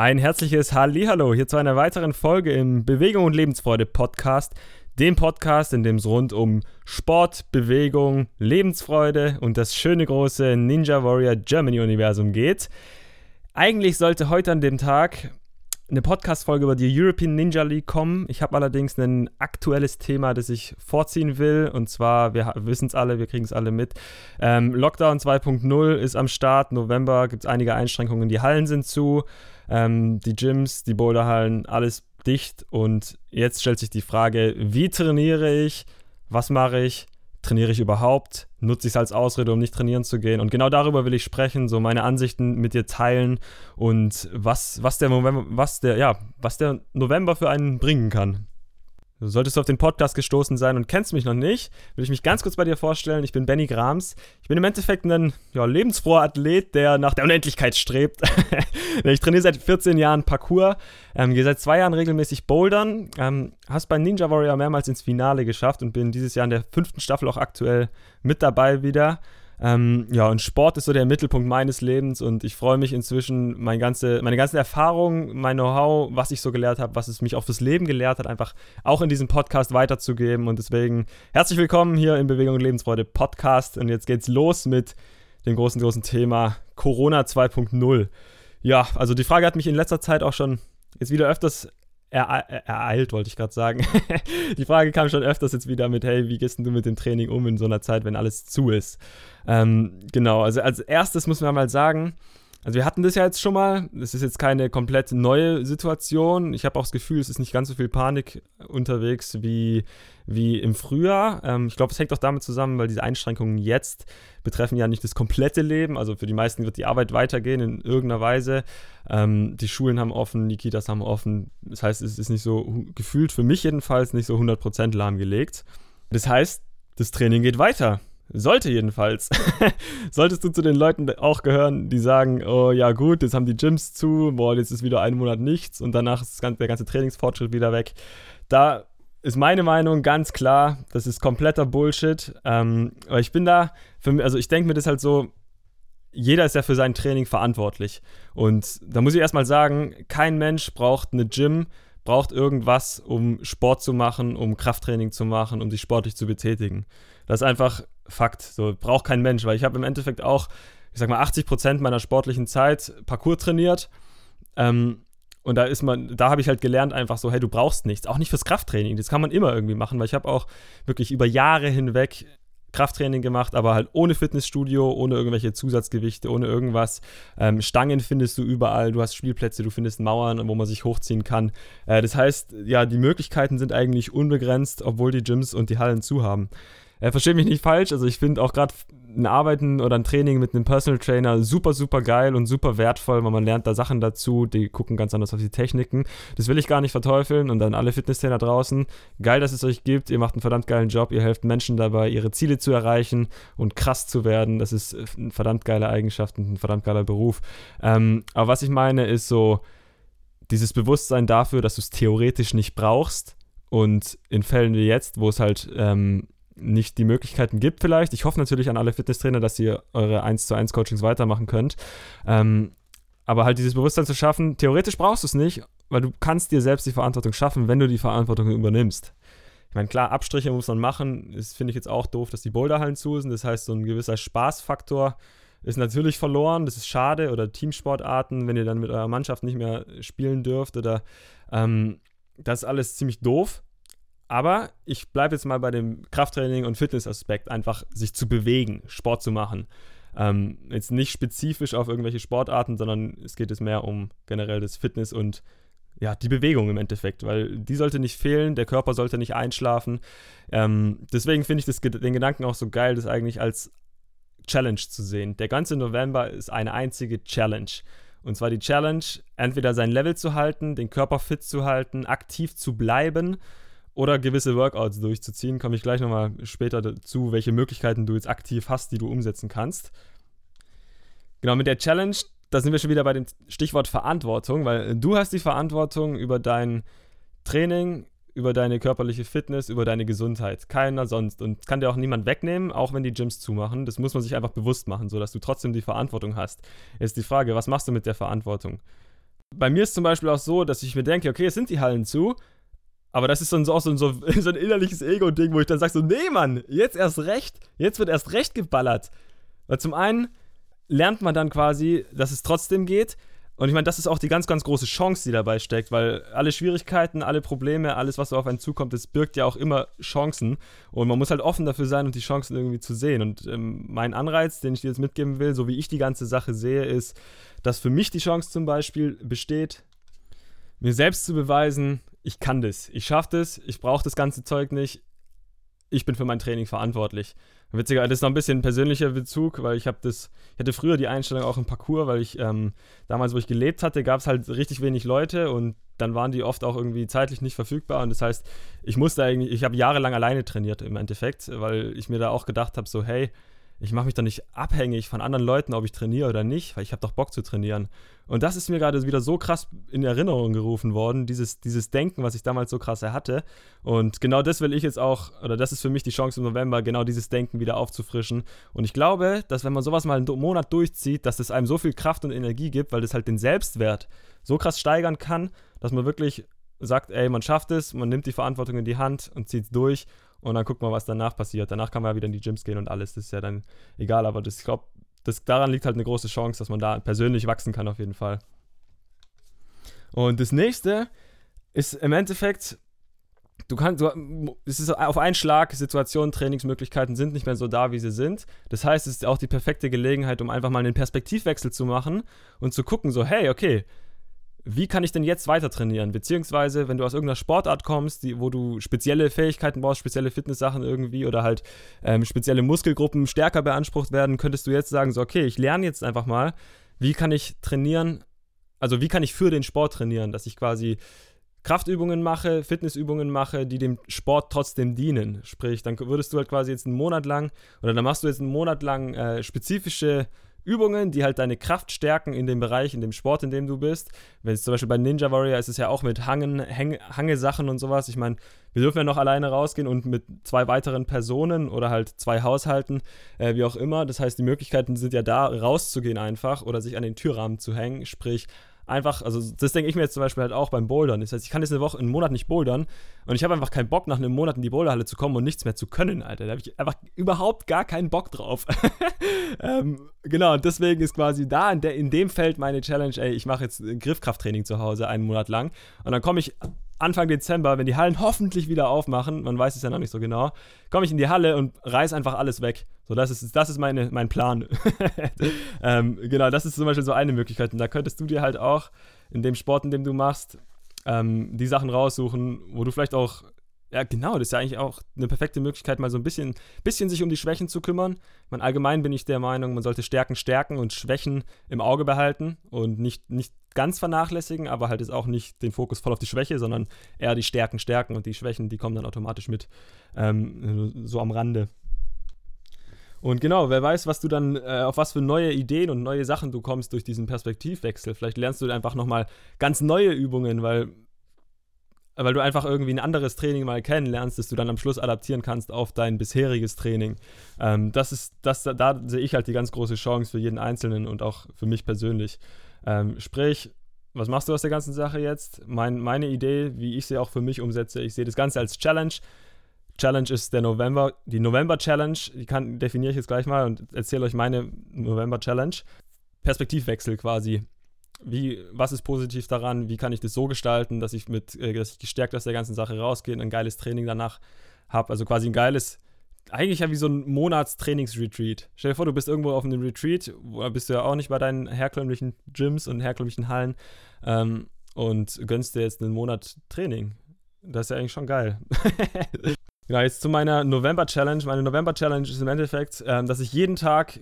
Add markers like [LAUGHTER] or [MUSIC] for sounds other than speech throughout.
Ein herzliches Hallihallo hier zu einer weiteren Folge im Bewegung und Lebensfreude Podcast, dem Podcast, in dem es rund um Sport, Bewegung, Lebensfreude und das schöne große Ninja Warrior Germany Universum geht. Eigentlich sollte heute an dem Tag eine Podcast-Folge über die European Ninja League kommen. Ich habe allerdings ein aktuelles Thema, das ich vorziehen will. Und zwar, wir wissen es alle, wir kriegen es alle mit. Ähm, Lockdown 2.0 ist am Start. November gibt es einige Einschränkungen. Die Hallen sind zu, ähm, die Gyms, die Boulderhallen, alles dicht. Und jetzt stellt sich die Frage, wie trainiere ich? Was mache ich? trainiere ich überhaupt? Nutze ich es als Ausrede, um nicht trainieren zu gehen? Und genau darüber will ich sprechen, so meine Ansichten mit dir teilen und was, was, der, November, was, der, ja, was der November für einen bringen kann. Solltest du auf den Podcast gestoßen sein und kennst mich noch nicht, will ich mich ganz kurz bei dir vorstellen. Ich bin Benny Grams. Ich bin im Endeffekt ein ja, lebensfroher Athlet, der nach der Unendlichkeit strebt. [LAUGHS] ich trainiere seit 14 Jahren Parkour, ähm, gehe seit zwei Jahren regelmäßig Bouldern, ähm, hast bei Ninja Warrior mehrmals ins Finale geschafft und bin dieses Jahr in der fünften Staffel auch aktuell mit dabei wieder. Ähm, ja, und Sport ist so der Mittelpunkt meines Lebens und ich freue mich inzwischen, meine, ganze, meine ganzen Erfahrungen, mein Know-how, was ich so gelehrt habe, was es mich auch fürs Leben gelehrt hat, einfach auch in diesem Podcast weiterzugeben. Und deswegen herzlich willkommen hier im Bewegung und Lebensfreude Podcast. Und jetzt geht's los mit dem großen, großen Thema Corona 2.0. Ja, also die Frage hat mich in letzter Zeit auch schon jetzt wieder öfters ereilt, wollte ich gerade sagen. [LAUGHS] die Frage kam schon öfters jetzt wieder mit, hey, wie gehst du mit dem Training um in so einer Zeit, wenn alles zu ist? Ähm, genau, also als erstes müssen wir mal sagen, also wir hatten das ja jetzt schon mal. Es ist jetzt keine komplett neue Situation. Ich habe auch das Gefühl, es ist nicht ganz so viel Panik unterwegs wie, wie im Frühjahr. Ähm, ich glaube, es hängt auch damit zusammen, weil diese Einschränkungen jetzt betreffen ja nicht das komplette Leben. Also für die meisten wird die Arbeit weitergehen in irgendeiner Weise. Ähm, die Schulen haben offen, die Kitas haben offen. Das heißt, es ist nicht so gefühlt für mich jedenfalls nicht so 100% lahmgelegt. Das heißt, das Training geht weiter. Sollte jedenfalls. [LAUGHS] Solltest du zu den Leuten auch gehören, die sagen, oh ja gut, jetzt haben die Gyms zu, boah, jetzt ist wieder ein Monat nichts und danach ist der ganze Trainingsfortschritt wieder weg. Da ist meine Meinung ganz klar, das ist kompletter Bullshit. Ähm, aber ich bin da, für, also ich denke mir das halt so, jeder ist ja für sein Training verantwortlich. Und da muss ich erstmal sagen, kein Mensch braucht eine Gym, braucht irgendwas, um Sport zu machen, um Krafttraining zu machen, um sich sportlich zu betätigen. Das ist einfach Fakt. So braucht kein Mensch, weil ich habe im Endeffekt auch, ich sag mal, 80 Prozent meiner sportlichen Zeit Parcours trainiert. Ähm, und da ist man, da habe ich halt gelernt, einfach so, hey, du brauchst nichts. Auch nicht fürs Krafttraining. Das kann man immer irgendwie machen, weil ich habe auch wirklich über Jahre hinweg Krafttraining gemacht, aber halt ohne Fitnessstudio, ohne irgendwelche Zusatzgewichte, ohne irgendwas. Ähm, Stangen findest du überall, du hast Spielplätze, du findest Mauern, wo man sich hochziehen kann. Äh, das heißt, ja, die Möglichkeiten sind eigentlich unbegrenzt, obwohl die Gyms und die Hallen zu haben. Äh, verstehe mich nicht falsch, also ich finde auch gerade ein Arbeiten oder ein Training mit einem Personal Trainer super, super geil und super wertvoll, weil man lernt da Sachen dazu, die gucken ganz anders auf die Techniken. Das will ich gar nicht verteufeln und dann alle Fitnesstrainer draußen. Geil, dass es euch gibt, ihr macht einen verdammt geilen Job, ihr helft Menschen dabei, ihre Ziele zu erreichen und krass zu werden. Das ist eine verdammt geile Eigenschaft und ein verdammt geiler Beruf. Ähm, aber was ich meine, ist so dieses Bewusstsein dafür, dass du es theoretisch nicht brauchst und in Fällen wie jetzt, wo es halt ähm, nicht die Möglichkeiten gibt vielleicht. Ich hoffe natürlich an alle Fitnesstrainer, dass ihr eure 1 zu 1 Coachings weitermachen könnt. Ähm, aber halt dieses Bewusstsein zu schaffen, theoretisch brauchst du es nicht, weil du kannst dir selbst die Verantwortung schaffen, wenn du die Verantwortung übernimmst. Ich meine, klar, Abstriche muss man machen. Das finde ich jetzt auch doof, dass die Boulderhallen zu sind. Das heißt, so ein gewisser Spaßfaktor ist natürlich verloren. Das ist schade. Oder Teamsportarten, wenn ihr dann mit eurer Mannschaft nicht mehr spielen dürft. Oder ähm, das ist alles ziemlich doof. Aber ich bleibe jetzt mal bei dem Krafttraining und Fitnessaspekt, einfach sich zu bewegen, Sport zu machen. Ähm, jetzt nicht spezifisch auf irgendwelche Sportarten, sondern es geht jetzt mehr um generell das Fitness und ja, die Bewegung im Endeffekt, weil die sollte nicht fehlen, der Körper sollte nicht einschlafen. Ähm, deswegen finde ich das, den Gedanken auch so geil, das eigentlich als Challenge zu sehen. Der ganze November ist eine einzige Challenge. Und zwar die Challenge, entweder sein Level zu halten, den Körper fit zu halten, aktiv zu bleiben oder gewisse Workouts durchzuziehen. Komme ich gleich nochmal später dazu, welche Möglichkeiten du jetzt aktiv hast, die du umsetzen kannst. Genau, mit der Challenge, da sind wir schon wieder bei dem Stichwort Verantwortung, weil du hast die Verantwortung über dein Training, über deine körperliche Fitness, über deine Gesundheit. Keiner sonst. Und kann dir auch niemand wegnehmen, auch wenn die Gyms zumachen. Das muss man sich einfach bewusst machen, sodass du trotzdem die Verantwortung hast. Jetzt die Frage, was machst du mit der Verantwortung? bei mir ist zum Beispiel auch so, dass ich mir denke, okay, es sind die Hallen zu, aber das ist dann so auch so, so, [LAUGHS] so ein innerliches Ego-Ding, wo ich dann sage so, nee, Mann, jetzt erst recht, jetzt wird erst recht geballert. Weil zum einen lernt man dann quasi, dass es trotzdem geht. Und ich meine, das ist auch die ganz, ganz große Chance, die dabei steckt, weil alle Schwierigkeiten, alle Probleme, alles, was so auf einen zukommt, das birgt ja auch immer Chancen. Und man muss halt offen dafür sein und die Chancen irgendwie zu sehen. Und ähm, mein Anreiz, den ich dir jetzt mitgeben will, so wie ich die ganze Sache sehe, ist, dass für mich die Chance zum Beispiel besteht, mir selbst zu beweisen, ich kann das, ich schaffe das, ich brauche das ganze Zeug nicht, ich bin für mein Training verantwortlich. Witziger, das ist noch ein bisschen ein persönlicher Bezug, weil ich habe das, ich hatte früher die Einstellung auch im Parcours, weil ich ähm, damals, wo ich gelebt hatte, gab es halt richtig wenig Leute und dann waren die oft auch irgendwie zeitlich nicht verfügbar. Und das heißt, ich musste eigentlich, ich habe jahrelang alleine trainiert im Endeffekt, weil ich mir da auch gedacht habe, so hey, ich mache mich doch nicht abhängig von anderen Leuten, ob ich trainiere oder nicht, weil ich habe doch Bock zu trainieren. Und das ist mir gerade wieder so krass in Erinnerung gerufen worden, dieses, dieses Denken, was ich damals so krass hatte. Und genau das will ich jetzt auch, oder das ist für mich die Chance im November, genau dieses Denken wieder aufzufrischen. Und ich glaube, dass wenn man sowas mal einen Monat durchzieht, dass es einem so viel Kraft und Energie gibt, weil das halt den Selbstwert so krass steigern kann, dass man wirklich sagt, ey, man schafft es, man nimmt die Verantwortung in die Hand und zieht es durch und dann guckt man, was danach passiert. Danach kann man ja wieder in die Gyms gehen und alles. Das ist ja dann egal. Aber das, ich glaube, daran liegt halt eine große Chance, dass man da persönlich wachsen kann, auf jeden Fall. Und das nächste ist im Endeffekt, du kannst, du, es ist auf einen Schlag, Situationen, Trainingsmöglichkeiten sind nicht mehr so da, wie sie sind. Das heißt, es ist auch die perfekte Gelegenheit, um einfach mal einen Perspektivwechsel zu machen und zu gucken, so, hey, okay, wie kann ich denn jetzt weiter trainieren? Beziehungsweise, wenn du aus irgendeiner Sportart kommst, die, wo du spezielle Fähigkeiten brauchst, spezielle Fitnesssachen irgendwie oder halt ähm, spezielle Muskelgruppen stärker beansprucht werden, könntest du jetzt sagen, so, okay, ich lerne jetzt einfach mal, wie kann ich trainieren, also wie kann ich für den Sport trainieren, dass ich quasi Kraftübungen mache, Fitnessübungen mache, die dem Sport trotzdem dienen. Sprich, dann würdest du halt quasi jetzt einen Monat lang oder dann machst du jetzt einen Monat lang äh, spezifische Übungen, die halt deine Kraft stärken in dem Bereich, in dem Sport, in dem du bist. Wenn es zum Beispiel bei Ninja Warrior ist es ja auch mit Hangen, Häng, Hangesachen und sowas. Ich meine, wir dürfen ja noch alleine rausgehen und mit zwei weiteren Personen oder halt zwei Haushalten, äh, wie auch immer. Das heißt, die Möglichkeiten sind ja da, rauszugehen einfach oder sich an den Türrahmen zu hängen. Sprich, einfach, also das denke ich mir jetzt zum Beispiel halt auch beim Bouldern. Das heißt, ich kann jetzt eine Woche, einen Monat nicht bouldern und ich habe einfach keinen Bock, nach einem Monat in die Boulderhalle zu kommen und nichts mehr zu können, Alter. Da habe ich einfach überhaupt gar keinen Bock drauf. [LAUGHS] ähm, genau, und deswegen ist quasi da in, der, in dem Feld meine Challenge, ey, ich mache jetzt Griffkrafttraining zu Hause einen Monat lang und dann komme ich Anfang Dezember, wenn die Hallen hoffentlich wieder aufmachen, man weiß es ja noch nicht so genau, komme ich in die Halle und reiß einfach alles weg. So, das ist, das ist meine, mein Plan. [LAUGHS] ähm, genau, das ist zum Beispiel so eine Möglichkeit. Und da könntest du dir halt auch in dem Sport, in dem du machst, ähm, die Sachen raussuchen, wo du vielleicht auch ja, genau, das ist ja eigentlich auch eine perfekte Möglichkeit, mal so ein bisschen, bisschen sich um die Schwächen zu kümmern. Meine, allgemein bin ich der Meinung, man sollte Stärken stärken und Schwächen im Auge behalten und nicht, nicht ganz vernachlässigen, aber halt jetzt auch nicht den Fokus voll auf die Schwäche, sondern eher die Stärken stärken und die Schwächen, die kommen dann automatisch mit ähm, so am Rande. Und genau, wer weiß, was du dann, äh, auf was für neue Ideen und neue Sachen du kommst durch diesen Perspektivwechsel. Vielleicht lernst du einfach nochmal ganz neue Übungen, weil weil du einfach irgendwie ein anderes Training mal kennenlernst, das du dann am Schluss adaptieren kannst auf dein bisheriges Training. Ähm, das ist, das, da sehe ich halt die ganz große Chance für jeden Einzelnen und auch für mich persönlich. Ähm, sprich, was machst du aus der ganzen Sache jetzt? Mein, meine Idee, wie ich sie auch für mich umsetze, ich sehe das Ganze als Challenge. Challenge ist der November, die November Challenge, die kann, definiere ich jetzt gleich mal und erzähle euch meine November Challenge. Perspektivwechsel quasi wie, was ist positiv daran, wie kann ich das so gestalten, dass ich mit, äh, dass ich gestärkt aus der ganzen Sache rausgehe und ein geiles Training danach habe. Also quasi ein geiles, eigentlich ja wie so ein Monatstrainingsretreat. Stell dir vor, du bist irgendwo auf einem Retreat, bist du ja auch nicht bei deinen herkömmlichen Gyms und herkömmlichen Hallen ähm, und gönnst dir jetzt einen Monat Training. Das ist ja eigentlich schon geil. [LAUGHS] genau, jetzt zu meiner November-Challenge. Meine November-Challenge ist im Endeffekt, ähm, dass ich jeden Tag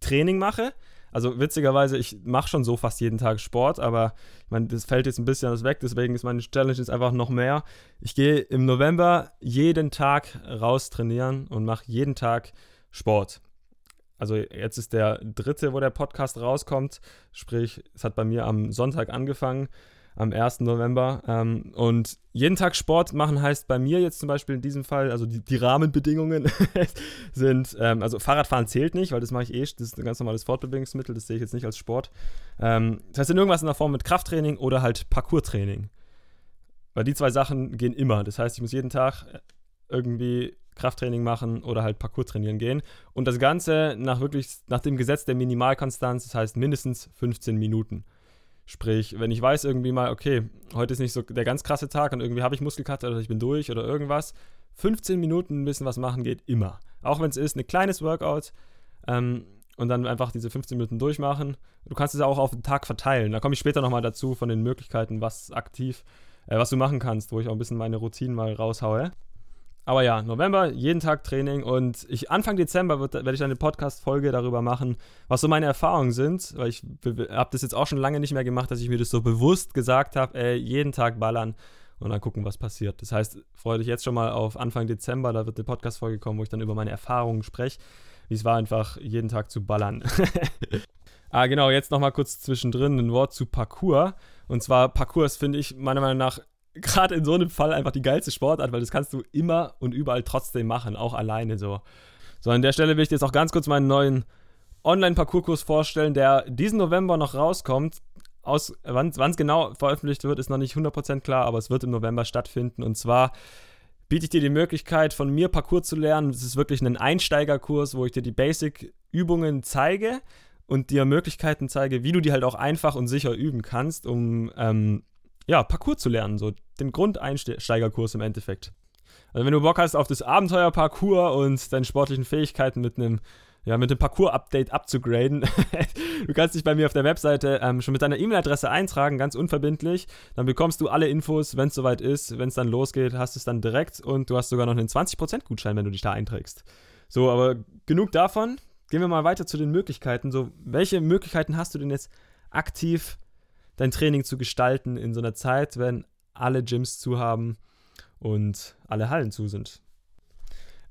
Training mache also witzigerweise, ich mache schon so fast jeden Tag Sport, aber ich meine, das fällt jetzt ein bisschen weg, deswegen ist meine Challenge jetzt einfach noch mehr. Ich gehe im November jeden Tag raus trainieren und mache jeden Tag Sport. Also jetzt ist der dritte, wo der Podcast rauskommt, sprich, es hat bei mir am Sonntag angefangen. Am 1. November. Ähm, und jeden Tag Sport machen heißt bei mir jetzt zum Beispiel in diesem Fall, also die, die Rahmenbedingungen [LAUGHS] sind, ähm, also Fahrradfahren zählt nicht, weil das mache ich eh, das ist ein ganz normales Fortbewegungsmittel, das sehe ich jetzt nicht als Sport. Ähm, das heißt, in irgendwas in der Form mit Krafttraining oder halt Parkourtraining. Weil die zwei Sachen gehen immer. Das heißt, ich muss jeden Tag irgendwie Krafttraining machen oder halt Parkour trainieren gehen. Und das Ganze nach wirklich, nach dem Gesetz der Minimalkonstanz, das heißt mindestens 15 Minuten. Sprich, wenn ich weiß irgendwie mal, okay, heute ist nicht so der ganz krasse Tag und irgendwie habe ich Muskelkater oder ich bin durch oder irgendwas, 15 Minuten ein bisschen was machen geht immer. Auch wenn es ist, ein kleines Workout ähm, und dann einfach diese 15 Minuten durchmachen. Du kannst es auch auf den Tag verteilen. Da komme ich später nochmal dazu von den Möglichkeiten, was aktiv, äh, was du machen kannst, wo ich auch ein bisschen meine Routinen mal raushaue. Aber ja, November, jeden Tag Training und ich Anfang Dezember werde ich eine Podcast-Folge darüber machen, was so meine Erfahrungen sind, weil ich habe das jetzt auch schon lange nicht mehr gemacht, dass ich mir das so bewusst gesagt habe, ey, jeden Tag ballern und dann gucken, was passiert. Das heißt, freue dich jetzt schon mal auf Anfang Dezember, da wird eine Podcast-Folge kommen, wo ich dann über meine Erfahrungen spreche, wie es war, einfach jeden Tag zu ballern. [LAUGHS] ah, genau, jetzt nochmal kurz zwischendrin ein Wort zu Parkour. Und zwar, Parkour finde ich meiner Meinung nach gerade in so einem Fall einfach die geilste Sportart, weil das kannst du immer und überall trotzdem machen, auch alleine so. So, an der Stelle will ich dir jetzt auch ganz kurz meinen neuen Online-Parcours-Kurs vorstellen, der diesen November noch rauskommt. Aus, wann es genau veröffentlicht wird, ist noch nicht 100% klar, aber es wird im November stattfinden. Und zwar biete ich dir die Möglichkeit, von mir Parcours zu lernen. Es ist wirklich ein Einsteigerkurs, wo ich dir die Basic-Übungen zeige und dir Möglichkeiten zeige, wie du die halt auch einfach und sicher üben kannst, um ähm, ja, Parcours zu lernen, so den Grundeinsteigerkurs im Endeffekt. Also wenn du Bock hast auf das Abenteuer Parcours und deine sportlichen Fähigkeiten mit einem ja, mit dem Parcours-Update abzugraden. [LAUGHS] du kannst dich bei mir auf der Webseite ähm, schon mit deiner E-Mail-Adresse eintragen, ganz unverbindlich. Dann bekommst du alle Infos, wenn es soweit ist. Wenn es dann losgeht, hast du es dann direkt und du hast sogar noch einen 20%-Gutschein, wenn du dich da einträgst. So, aber genug davon. Gehen wir mal weiter zu den Möglichkeiten. So, welche Möglichkeiten hast du denn jetzt aktiv dein Training zu gestalten in so einer Zeit, wenn alle Gyms zu haben und alle Hallen zu sind.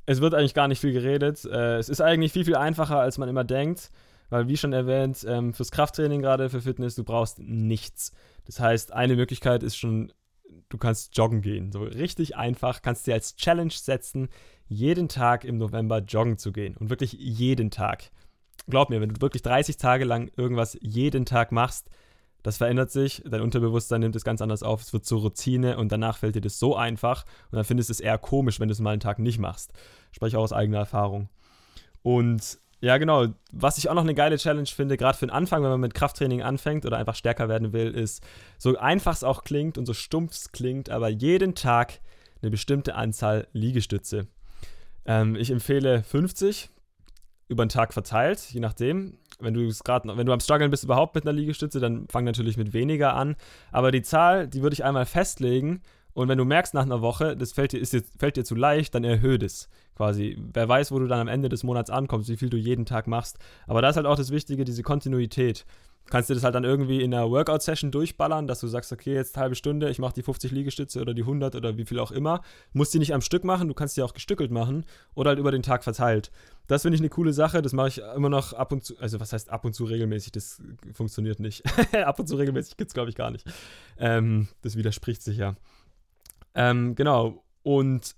Es wird eigentlich gar nicht viel geredet. Äh, es ist eigentlich viel, viel einfacher, als man immer denkt, weil, wie schon erwähnt, ähm, fürs Krafttraining gerade, für Fitness, du brauchst nichts. Das heißt, eine Möglichkeit ist schon, du kannst joggen gehen. So richtig einfach, kannst dir als Challenge setzen, jeden Tag im November joggen zu gehen. Und wirklich jeden Tag. Glaub mir, wenn du wirklich 30 Tage lang irgendwas jeden Tag machst, das verändert sich, dein Unterbewusstsein nimmt es ganz anders auf, es wird zur Routine und danach fällt dir das so einfach und dann findest du es eher komisch, wenn du es mal einen Tag nicht machst. Spreche auch aus eigener Erfahrung. Und ja, genau, was ich auch noch eine geile Challenge finde, gerade für den Anfang, wenn man mit Krafttraining anfängt oder einfach stärker werden will, ist, so einfach es auch klingt und so stumpf es klingt, aber jeden Tag eine bestimmte Anzahl Liegestütze. Ähm, ich empfehle 50 über den Tag verteilt, je nachdem wenn du gerade, wenn du am struggeln bist überhaupt mit einer Liegestütze, dann fang natürlich mit weniger an. Aber die Zahl, die würde ich einmal festlegen. Und wenn du merkst nach einer Woche, das fällt dir, ist fällt dir zu leicht, dann erhöhe das quasi. Wer weiß, wo du dann am Ende des Monats ankommst, wie viel du jeden Tag machst. Aber da ist halt auch das Wichtige, diese Kontinuität kannst du das halt dann irgendwie in einer Workout-Session durchballern, dass du sagst, okay, jetzt halbe Stunde, ich mache die 50 Liegestütze oder die 100 oder wie viel auch immer. Musst die nicht am Stück machen, du kannst die auch gestückelt machen oder halt über den Tag verteilt. Das finde ich eine coole Sache, das mache ich immer noch ab und zu, also was heißt ab und zu regelmäßig, das funktioniert nicht. [LAUGHS] ab und zu regelmäßig gibt es, glaube ich, gar nicht. Ähm, das widerspricht sich ja. Ähm, genau, und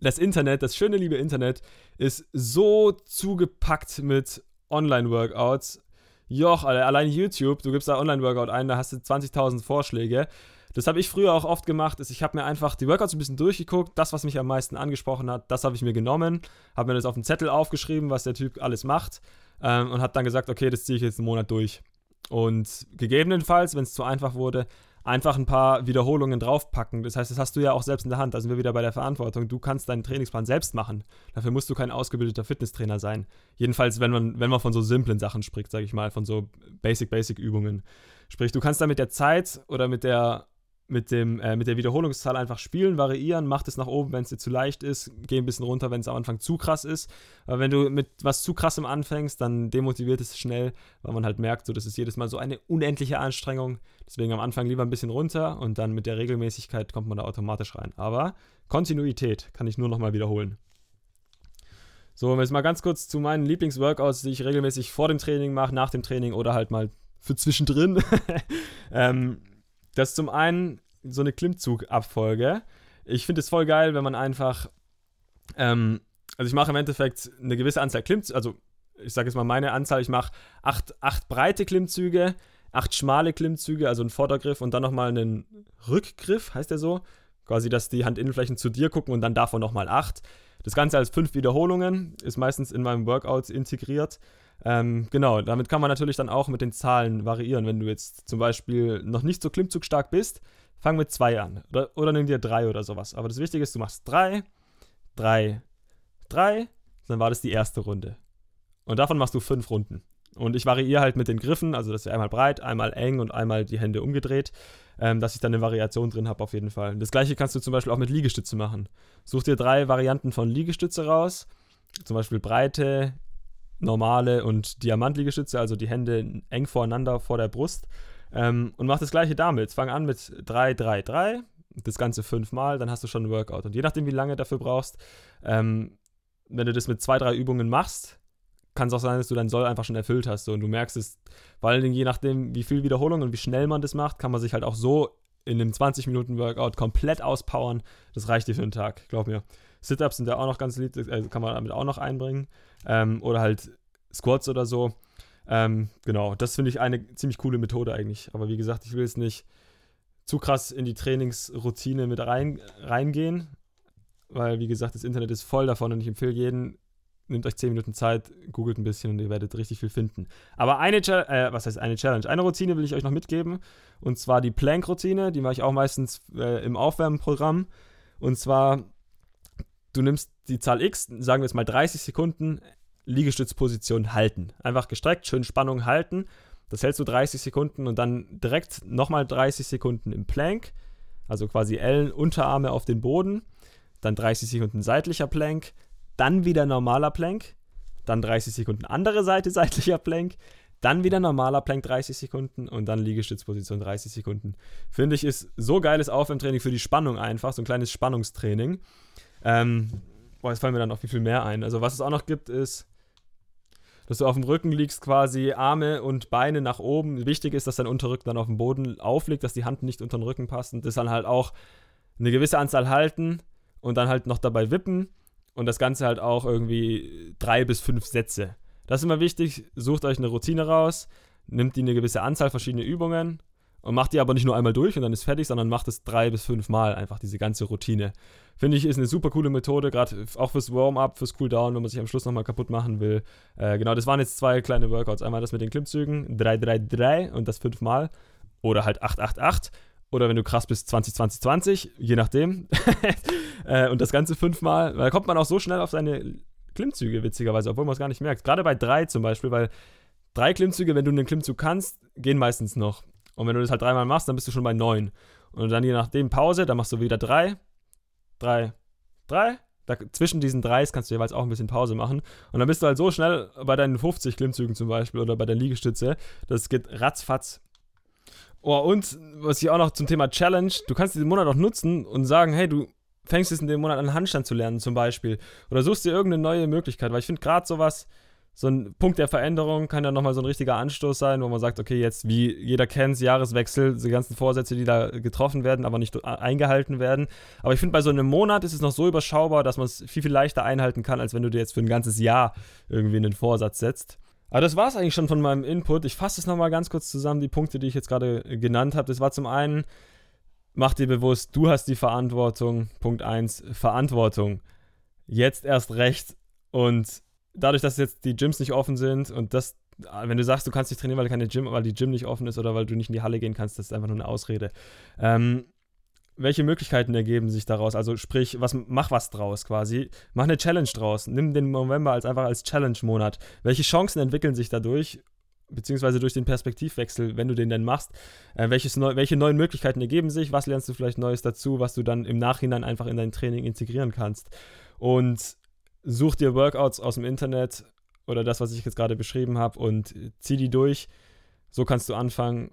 das Internet, das schöne liebe Internet, ist so zugepackt mit Online-Workouts, Joch, allein YouTube, du gibst da Online-Workout ein, da hast du 20.000 Vorschläge. Das habe ich früher auch oft gemacht. ich habe mir einfach die Workouts ein bisschen durchgeguckt. Das, was mich am meisten angesprochen hat, das habe ich mir genommen. Habe mir das auf den Zettel aufgeschrieben, was der Typ alles macht. Ähm, und habe dann gesagt, okay, das ziehe ich jetzt einen Monat durch. Und gegebenenfalls, wenn es zu einfach wurde, einfach ein paar Wiederholungen draufpacken. Das heißt, das hast du ja auch selbst in der Hand. Da sind wir wieder bei der Verantwortung. Du kannst deinen Trainingsplan selbst machen. Dafür musst du kein ausgebildeter Fitnesstrainer sein. Jedenfalls, wenn man, wenn man von so simplen Sachen spricht, sage ich mal, von so Basic-Basic-Übungen. Sprich, du kannst da mit der Zeit oder mit der mit, dem, äh, mit der Wiederholungszahl einfach spielen, variieren, mach es nach oben, wenn es dir zu leicht ist, geh ein bisschen runter, wenn es am Anfang zu krass ist. Aber wenn du mit was zu krassem anfängst, dann demotiviert es schnell, weil man halt merkt, so, das ist jedes Mal so eine unendliche Anstrengung. Deswegen am Anfang lieber ein bisschen runter und dann mit der Regelmäßigkeit kommt man da automatisch rein. Aber Kontinuität kann ich nur nochmal wiederholen. So, jetzt mal ganz kurz zu meinen Lieblingsworkouts, die ich regelmäßig vor dem Training mache, nach dem Training oder halt mal für zwischendrin. [LAUGHS] ähm, Das ist zum einen so eine Klimmzugabfolge. Ich finde es voll geil, wenn man einfach, ähm, also ich mache im Endeffekt eine gewisse Anzahl Klimmzüge, also ich sage jetzt mal meine Anzahl, ich mache acht, acht breite Klimmzüge, acht schmale Klimmzüge, also einen Vordergriff und dann nochmal einen Rückgriff, heißt der so. Quasi, dass die Handinnenflächen zu dir gucken und dann davon nochmal acht. Das Ganze als fünf Wiederholungen, ist meistens in meinem Workout integriert. Ähm, genau, damit kann man natürlich dann auch mit den Zahlen variieren. Wenn du jetzt zum Beispiel noch nicht so klimmzugstark bist, fang mit zwei an. Oder, oder nimm dir drei oder sowas. Aber das Wichtige ist, du machst drei, drei, drei, dann war das die erste Runde. Und davon machst du fünf Runden. Und ich variiere halt mit den Griffen, also das ist einmal breit, einmal eng und einmal die Hände umgedreht, ähm, dass ich dann eine Variation drin habe auf jeden Fall. Das gleiche kannst du zum Beispiel auch mit Liegestütze machen. Such dir drei Varianten von Liegestütze raus, zum Beispiel breite, normale und Diamantliegestütze, also die Hände eng voreinander vor der Brust. Ähm, und mach das gleiche damit. Fang an mit 3, 3, 3, das Ganze fünfmal, dann hast du schon ein Workout. Und je nachdem, wie lange du dafür brauchst, ähm, wenn du das mit zwei, drei Übungen machst, kann es auch sein, dass du dein Soll einfach schon erfüllt hast. So. Und du merkst es, vor allen je nachdem, wie viel Wiederholung und wie schnell man das macht, kann man sich halt auch so in einem 20-Minuten-Workout komplett auspowern. Das reicht dir für einen Tag, glaub mir. Sit-Ups sind da auch noch ganz lieb, äh, kann man damit auch noch einbringen. Ähm, oder halt Squats oder so. Ähm, genau, das finde ich eine ziemlich coole Methode eigentlich. Aber wie gesagt, ich will jetzt nicht zu krass in die Trainingsroutine mit rein, reingehen, weil wie gesagt, das Internet ist voll davon und ich empfehle jeden, nehmt euch 10 Minuten Zeit, googelt ein bisschen und ihr werdet richtig viel finden. Aber eine, äh, was heißt eine Challenge? Eine Routine will ich euch noch mitgeben und zwar die Plank-Routine, die mache ich auch meistens äh, im Aufwärmprogramm und zwar, du nimmst die Zahl X, sagen wir jetzt mal 30 Sekunden, Liegestützposition halten. Einfach gestreckt, schön Spannung halten. Das hältst du 30 Sekunden und dann direkt nochmal 30 Sekunden im Plank, also quasi Ellen, Unterarme auf den Boden, dann 30 Sekunden seitlicher Plank, dann wieder normaler Plank, dann 30 Sekunden andere Seite seitlicher Plank, dann wieder normaler Plank 30 Sekunden und dann Liegestützposition 30 Sekunden. Finde ich ist so geiles Aufwärmtraining für die Spannung einfach, so ein kleines Spannungstraining. Ähm, boah, jetzt fallen mir dann noch viel, viel mehr ein. Also was es auch noch gibt ist, dass du auf dem Rücken liegst, quasi Arme und Beine nach oben. Wichtig ist, dass dein Unterrücken dann auf dem Boden aufliegt, dass die Hand nicht unter den Rücken passt und das dann halt auch eine gewisse Anzahl halten und dann halt noch dabei wippen und das Ganze halt auch irgendwie drei bis fünf Sätze. Das ist immer wichtig. Sucht euch eine Routine raus, nimmt die eine gewisse Anzahl verschiedene Übungen und macht die aber nicht nur einmal durch und dann ist fertig, sondern macht es drei bis fünf Mal einfach diese ganze Routine. Finde ich, ist eine super coole Methode, gerade auch fürs Warm-up, fürs Cooldown, wenn man sich am Schluss nochmal kaputt machen will. Äh, genau, das waren jetzt zwei kleine Workouts. Einmal das mit den Klimmzügen, 3, 3, 3 und das fünfmal. Oder halt 8, 8, 8. Oder wenn du krass bist, 20, 20, 20, je nachdem. [LAUGHS] äh, und das Ganze fünfmal. Da kommt man auch so schnell auf seine Klimmzüge, witzigerweise, obwohl man es gar nicht merkt. Gerade bei drei zum Beispiel, weil drei Klimmzüge, wenn du einen Klimmzug kannst, gehen meistens noch. Und wenn du das halt dreimal machst, dann bist du schon bei neun. Und dann je nachdem Pause, dann machst du wieder drei, drei, drei. Da, zwischen diesen dreis kannst du jeweils auch ein bisschen Pause machen. Und dann bist du halt so schnell bei deinen 50 Klimmzügen zum Beispiel oder bei der Liegestütze, das geht ratzfatz. Oh, und was ich auch noch zum Thema Challenge, du kannst diesen Monat auch nutzen und sagen, hey, du fängst jetzt in dem Monat an Handstand zu lernen zum Beispiel. Oder suchst dir irgendeine neue Möglichkeit, weil ich finde gerade sowas, so ein Punkt der Veränderung kann ja nochmal so ein richtiger Anstoß sein, wo man sagt, okay, jetzt, wie jeder kennt, Jahreswechsel, die ganzen Vorsätze, die da getroffen werden, aber nicht eingehalten werden. Aber ich finde, bei so einem Monat ist es noch so überschaubar, dass man es viel, viel leichter einhalten kann, als wenn du dir jetzt für ein ganzes Jahr irgendwie einen Vorsatz setzt. Aber das war es eigentlich schon von meinem Input. Ich fasse es nochmal ganz kurz zusammen, die Punkte, die ich jetzt gerade genannt habe. Das war zum einen, mach dir bewusst, du hast die Verantwortung. Punkt 1, Verantwortung. Jetzt erst recht. Und dadurch, dass jetzt die Gyms nicht offen sind und das, wenn du sagst, du kannst nicht trainieren, weil keine Gym, weil die Gym nicht offen ist oder weil du nicht in die Halle gehen kannst, das ist einfach nur eine Ausrede. Ähm, welche Möglichkeiten ergeben sich daraus? Also sprich, was, mach was draus quasi. Mach eine Challenge draus. Nimm den November als einfach als Challenge-Monat. Welche Chancen entwickeln sich dadurch? Beziehungsweise durch den Perspektivwechsel, wenn du den denn machst, äh, welches neu, welche neuen Möglichkeiten ergeben sich, was lernst du vielleicht Neues dazu, was du dann im Nachhinein einfach in dein Training integrieren kannst. Und such dir Workouts aus dem Internet oder das, was ich jetzt gerade beschrieben habe und zieh die durch. So kannst du anfangen.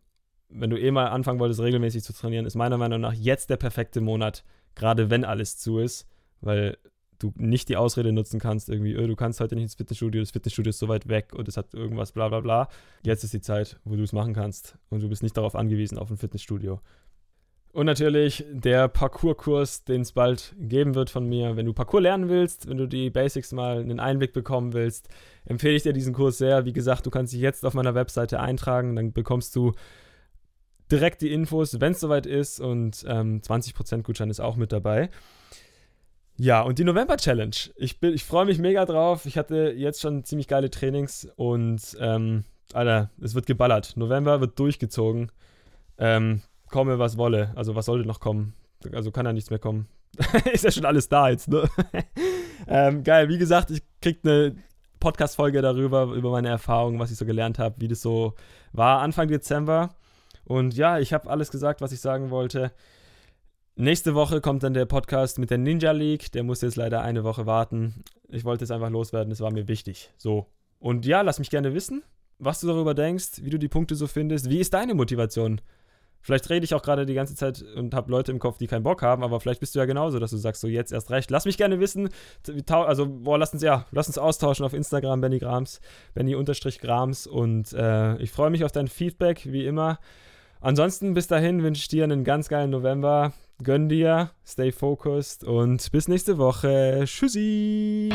Wenn du eh mal anfangen wolltest, regelmäßig zu trainieren, ist meiner Meinung nach jetzt der perfekte Monat, gerade wenn alles zu ist, weil du nicht die Ausrede nutzen kannst, irgendwie, oh, du kannst heute nicht ins Fitnessstudio, das Fitnessstudio ist so weit weg und es hat irgendwas, bla bla bla. Jetzt ist die Zeit, wo du es machen kannst und du bist nicht darauf angewiesen auf ein Fitnessstudio. Und natürlich der Parcours-Kurs, den es bald geben wird von mir. Wenn du Parcours lernen willst, wenn du die Basics mal einen Einblick bekommen willst, empfehle ich dir diesen Kurs sehr. Wie gesagt, du kannst dich jetzt auf meiner Webseite eintragen, dann bekommst du direkt die Infos, wenn es soweit ist. Und ähm, 20% Gutschein ist auch mit dabei. Ja, und die November-Challenge. Ich, ich freue mich mega drauf. Ich hatte jetzt schon ziemlich geile Trainings und, ähm, Alter, es wird geballert. November wird durchgezogen. Ähm, komme, was wolle. Also, was sollte noch kommen? Also, kann ja nichts mehr kommen. [LAUGHS] ist ja schon alles da jetzt, ne? [LAUGHS] ähm, geil, wie gesagt, ich krieg eine Podcast-Folge darüber, über meine Erfahrungen, was ich so gelernt habe, wie das so war Anfang Dezember. Und ja, ich habe alles gesagt, was ich sagen wollte. Nächste Woche kommt dann der Podcast mit der Ninja League. Der muss jetzt leider eine Woche warten. Ich wollte es einfach loswerden, es war mir wichtig. So. Und ja, lass mich gerne wissen, was du darüber denkst, wie du die Punkte so findest. Wie ist deine Motivation? Vielleicht rede ich auch gerade die ganze Zeit und habe Leute im Kopf, die keinen Bock haben, aber vielleicht bist du ja genauso, dass du sagst, so jetzt erst recht. Lass mich gerne wissen, also boah, lass uns ja, lass uns austauschen auf Instagram, Benny Grams, Benny unterstrich Grams und äh, ich freue mich auf dein Feedback, wie immer. Ansonsten bis dahin wünsche ich dir einen ganz geilen November. Gönn dir, stay focused und bis nächste Woche. Tschüssi!